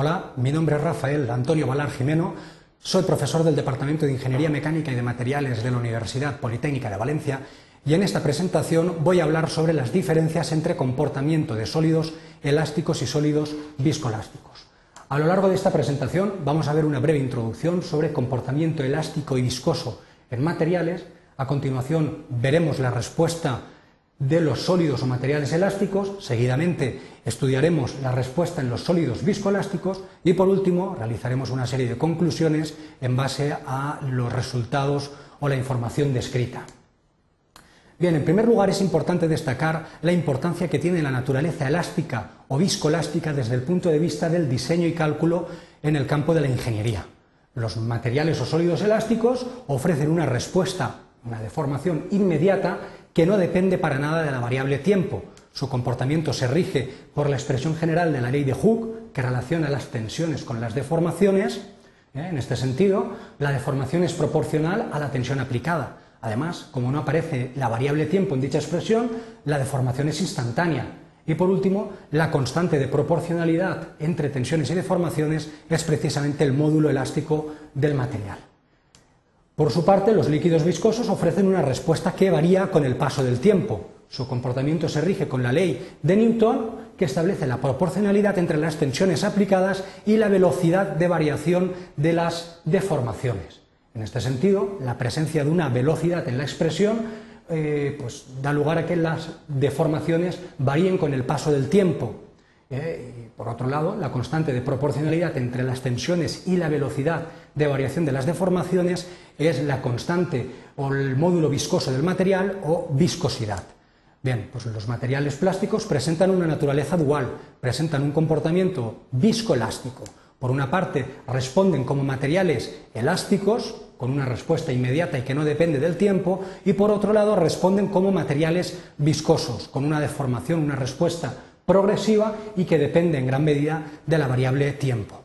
Hola, mi nombre es Rafael Antonio Valar Jimeno, soy profesor del Departamento de Ingeniería Mecánica y de Materiales de la Universidad Politécnica de Valencia y en esta presentación voy a hablar sobre las diferencias entre comportamiento de sólidos elásticos y sólidos viscoelásticos. A lo largo de esta presentación vamos a ver una breve introducción sobre comportamiento elástico y viscoso en materiales, a continuación veremos la respuesta de los sólidos o materiales elásticos, seguidamente estudiaremos la respuesta en los sólidos viscoelásticos y por último realizaremos una serie de conclusiones en base a los resultados o la información descrita. Bien, en primer lugar es importante destacar la importancia que tiene la naturaleza elástica o viscoelástica desde el punto de vista del diseño y cálculo en el campo de la ingeniería. Los materiales o sólidos elásticos ofrecen una respuesta, una deformación inmediata que no depende para nada de la variable tiempo. Su comportamiento se rige por la expresión general de la ley de Hooke, que relaciona las tensiones con las deformaciones. ¿eh? En este sentido, la deformación es proporcional a la tensión aplicada. Además, como no aparece la variable tiempo en dicha expresión, la deformación es instantánea. Y por último, la constante de proporcionalidad entre tensiones y deformaciones es precisamente el módulo elástico del material. Por su parte, los líquidos viscosos ofrecen una respuesta que varía con el paso del tiempo. Su comportamiento se rige con la ley de Newton, que establece la proporcionalidad entre las tensiones aplicadas y la velocidad de variación de las deformaciones. En este sentido, la presencia de una velocidad en la expresión eh, pues, da lugar a que las deformaciones varíen con el paso del tiempo. Eh, por otro lado, la constante de proporcionalidad entre las tensiones y la velocidad de variación de las deformaciones es la constante o el módulo viscoso del material o viscosidad. Bien, pues los materiales plásticos presentan una naturaleza dual, presentan un comportamiento viscoelástico. Por una parte, responden como materiales elásticos, con una respuesta inmediata y que no depende del tiempo, y por otro lado, responden como materiales viscosos, con una deformación, una respuesta progresiva y que depende en gran medida de la variable tiempo.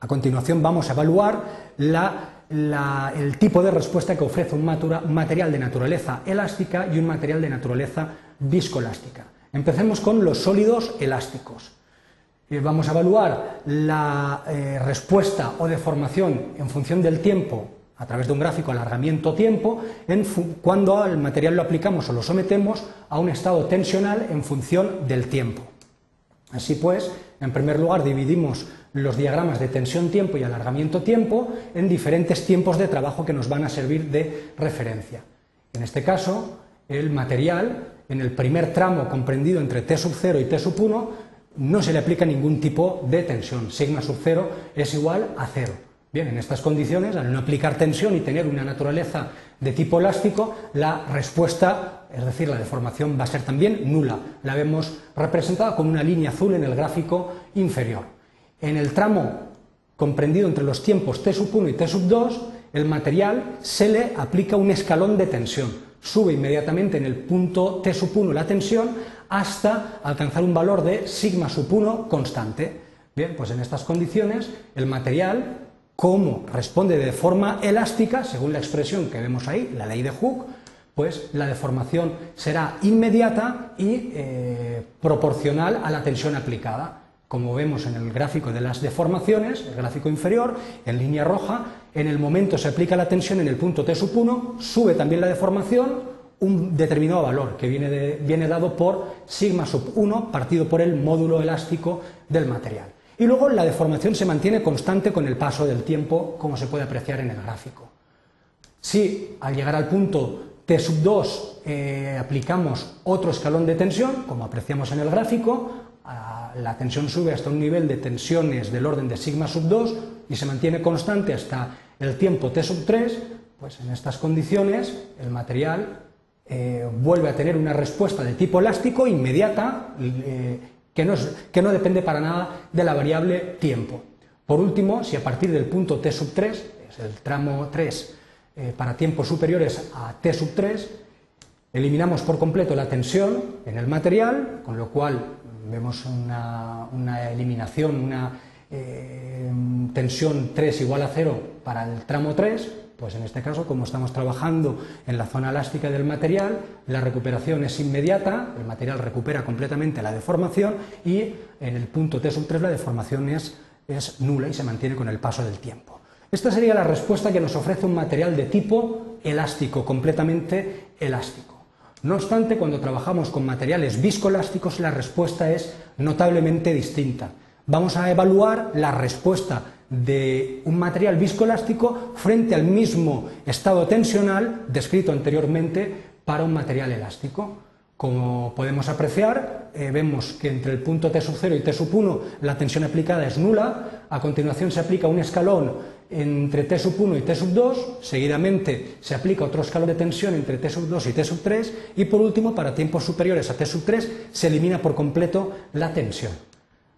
A continuación vamos a evaluar el tipo de respuesta que ofrece un, material de naturaleza elástica y un material de naturaleza viscoelástica. Empecemos con los sólidos elásticos. Eh, vamos a evaluar la eh, respuesta o deformación en función del tiempo a través de un gráfico alargamiento-tiempo cuando al material lo aplicamos o lo sometemos a un estado tensional en función del tiempo. Así pues, en primer lugar dividimos los diagramas de tensión-tiempo y alargamiento-tiempo en diferentes tiempos de trabajo que nos van a servir de referencia. En este caso, el material, en el primer tramo comprendido entre T sub 0 y T sub 1, no se le aplica ningún tipo de tensión. Sigma sub 0 es igual a 0. Bien, en estas condiciones, al no aplicar tensión y tener una naturaleza de tipo elástico, la respuesta, es decir, la deformación va a ser también nula. La vemos representada con una línea azul en el gráfico inferior. En el tramo comprendido entre los tiempos T sub 1 y T sub 2, el material se le aplica un escalón de tensión. Sube inmediatamente en el punto T sub 1 la tensión hasta alcanzar un valor de sigma sub 1 constante. Bien, pues en estas condiciones el material, como responde de forma elástica, según la expresión que vemos ahí, la ley de Hooke, pues la deformación será inmediata y eh, proporcional a la tensión aplicada como vemos en el gráfico de las deformaciones, el gráfico inferior, en línea roja, en el momento se aplica la tensión en el punto T sub 1, sube también la deformación, un determinado valor que viene, viene dado por sigma sub 1 partido por el módulo elástico del material. Y luego la deformación se mantiene constante con el paso del tiempo, como se puede apreciar en el gráfico. Si al llegar al punto T sub 2 eh, aplicamos otro escalón de tensión, como apreciamos en el gráfico, la tensión sube hasta un nivel de tensiones del orden de sigma sub 2 y se mantiene constante hasta el tiempo T sub 3, pues en estas condiciones el material eh, vuelve a tener una respuesta de tipo elástico inmediata eh, que, no depende para nada de la variable tiempo. Por último, si a partir del punto T sub 3, es el tramo 3 eh, para tiempos superiores a T sub 3, eliminamos por completo la tensión en el material, con lo cual vemos una, eliminación, una eh, tensión 3 igual a 0 para el tramo 3, Pues en este caso, como estamos trabajando en la zona elástica del material, la recuperación es inmediata, el material recupera completamente la deformación y en el punto T sub 3 la deformación es, es nula y se mantiene con el paso del tiempo. Esta sería la respuesta que nos ofrece un material de tipo elástico, completamente elástico. No obstante, cuando trabajamos con materiales viscoelásticos, la respuesta es notablemente distinta. Vamos a evaluar la respuesta de un material viscoelástico frente al mismo estado tensional descrito anteriormente para un material elástico. Como podemos apreciar, eh, vemos que entre el punto T sub 0 y T sub 1 la tensión aplicada es nula, a continuación se aplica un escalón entre T sub 1 y T sub 2, seguidamente se aplica otro escalón de tensión entre T sub 2 y T sub 3 y por último, para tiempos superiores a T sub 3, se elimina por completo la tensión.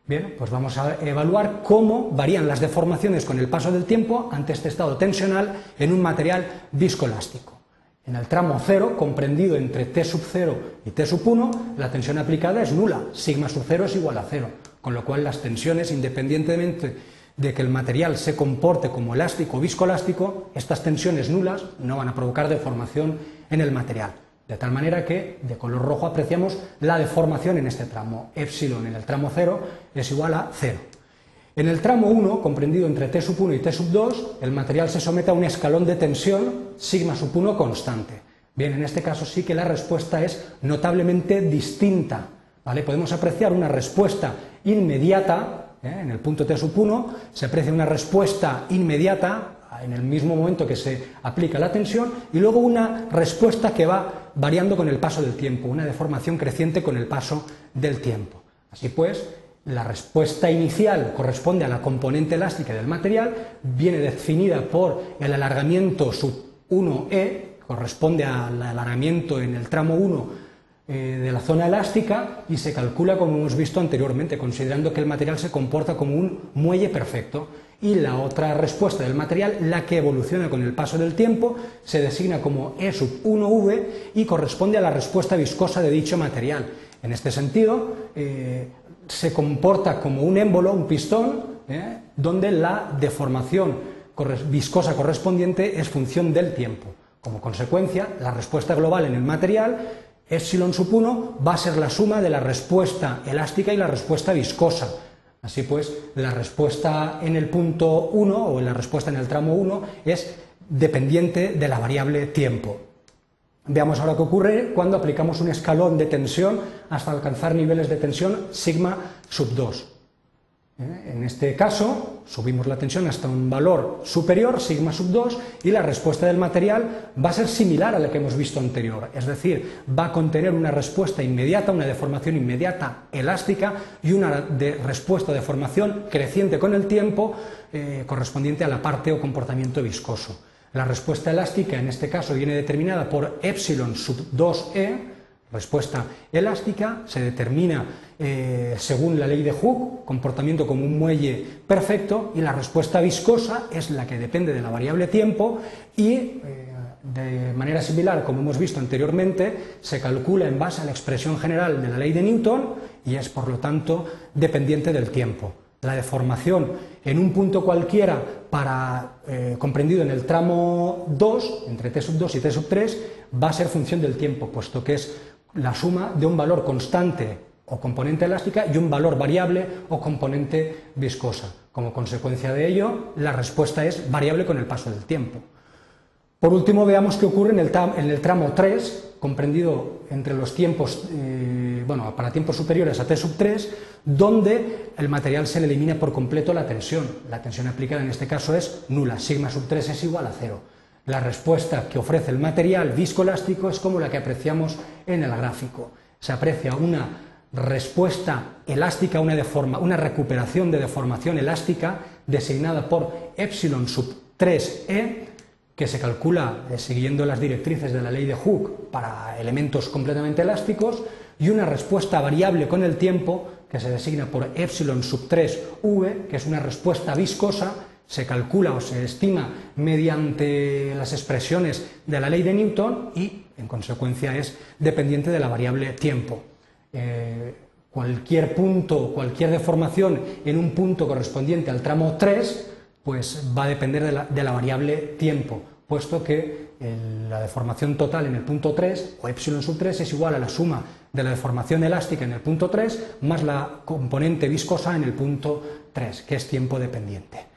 Bien, pues vamos a evaluar cómo varían las deformaciones con el paso del tiempo ante este estado tensional en un material viscoelástico. En el tramo 0, comprendido entre T sub 0 y T sub 1, la tensión aplicada es nula, sigma sub 0 es igual a 0, con lo cual las tensiones, independientemente de que el material se comporte como elástico o viscoelástico, estas tensiones nulas no van a provocar deformación en el material. De tal manera que de color rojo apreciamos la deformación en este tramo. Epsilon en el tramo 0 es igual a 0. En el tramo 1, comprendido entre T sub 1 y T sub 2, el material se somete a un escalón de tensión sigma sub 1 constante. Bien, en este caso sí que la respuesta es notablemente distinta. ¿vale? Podemos apreciar una respuesta inmediata ¿eh? En el punto T sub 1 se aprecia una respuesta inmediata en el mismo momento que se aplica la tensión y luego una respuesta que va variando con el paso del tiempo, una deformación creciente con el paso del tiempo. Así pues, la respuesta inicial corresponde a la componente elástica del material, viene definida por el alargamiento sub 1e, corresponde al alargamiento en el tramo 1 eh, de la zona elástica y se calcula como hemos visto anteriormente, considerando que el material se comporta como un muelle perfecto. Y la otra respuesta del material, la que evoluciona con el paso del tiempo, se designa como E sub 1V y corresponde a la respuesta viscosa de dicho material. En este sentido, eh, se comporta como un émbolo, un pistón, eh, donde la deformación viscosa correspondiente es función del tiempo. Como consecuencia, la respuesta global en el material Epsilon sub 1 va a ser la suma de la respuesta elástica y la respuesta viscosa. Así pues, la respuesta en el punto 1 o la respuesta en el tramo 1 es dependiente de la variable tiempo. Veamos ahora qué ocurre cuando aplicamos un escalón de tensión hasta alcanzar niveles de tensión sigma sub 2. ¿Eh? En este caso, subimos la tensión hasta un valor superior, sigma sub 2, y la respuesta del material va a ser similar a la que hemos visto anterior, es decir, va a contener una respuesta inmediata, una deformación inmediata elástica y una respuesta de deformación creciente con el tiempo eh, correspondiente a la parte o comportamiento viscoso. La respuesta elástica en este caso viene determinada por epsilon sub 2e, Respuesta elástica se determina eh, según la ley de Hooke, comportamiento como un muelle perfecto, y la respuesta viscosa es la que depende de la variable tiempo y eh, de manera similar, como hemos visto anteriormente, se calcula en base a la expresión general de la ley de Newton y es por lo tanto dependiente del tiempo. La deformación en un punto cualquiera para, eh, comprendido en el tramo 2, entre t sub 2 y t sub 3, va a ser función del tiempo, puesto que es la suma de un valor constante o componente elástica y un valor variable o componente viscosa. Como consecuencia de ello, la respuesta es variable con el paso del tiempo. Por último, veamos qué ocurre en el, tramo 3, comprendido entre los tiempos, eh, bueno, para tiempos superiores a T sub 3, donde el material se le elimina por completo la tensión. La tensión aplicada en este caso es nula, sigma sub 3 es igual a cero. La respuesta que ofrece el material viscoelástico es como la que apreciamos en el gráfico. Se aprecia una respuesta elástica, una, una recuperación de deformación elástica designada por epsilon sub 3e, que se calcula eh, siguiendo las directrices de la ley de Hooke para elementos completamente elásticos, y una respuesta variable con el tiempo, que se designa por epsilon sub 3v, que es una respuesta viscosa se calcula o se estima mediante las expresiones de la ley de Newton y, en consecuencia, es dependiente de la variable tiempo. Eh, cualquier punto, cualquier deformación en un punto correspondiente al tramo 3, pues va a depender de la, variable tiempo. puesto que la deformación total en el punto 3, o epsilon sub 3, es igual a la suma de la deformación elástica en el punto 3 más la componente viscosa en el punto 3, que es tiempo dependiente.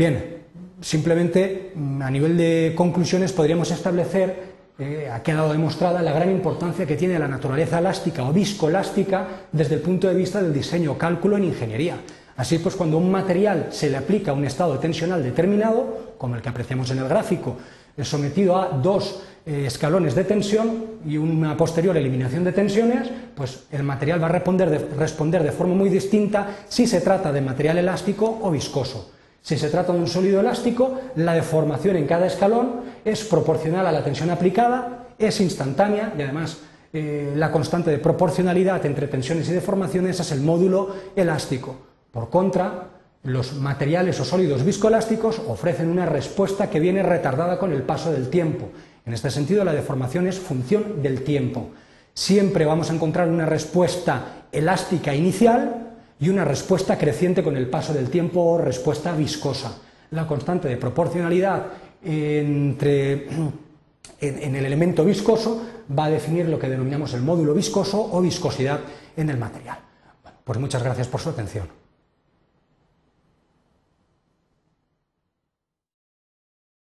Bien, simplemente mm, a nivel de conclusiones podríamos establecer eh, ha quedado demostrada la gran importancia que tiene la naturaleza elástica o viscoelástica desde el punto de vista del diseño cálculo en ingeniería. Así pues, cuando un material se le aplica un estado tensional determinado, como el que apreciamos en el gráfico, es sometido a dos eh, escalones de tensión y una posterior eliminación de tensiones, pues el material va a responder de, responder de forma muy distinta si se trata de material elástico o viscoso. Si se trata de un sólido elástico, la deformación en cada escalón es proporcional a la tensión aplicada, es instantánea y además eh, la constante de proporcionalidad entre tensiones y deformaciones es el módulo elástico. Por contra, los materiales o sólidos viscoelásticos ofrecen una respuesta que viene retardada con el paso del tiempo. En este sentido, la deformación es función del tiempo. Siempre vamos a encontrar una respuesta elástica inicial y una respuesta creciente con el paso del tiempo o respuesta viscosa. La constante de proporcionalidad entre, en el elemento viscoso va a definir lo que denominamos el módulo viscoso o viscosidad en el material. Pues muchas gracias por su atención.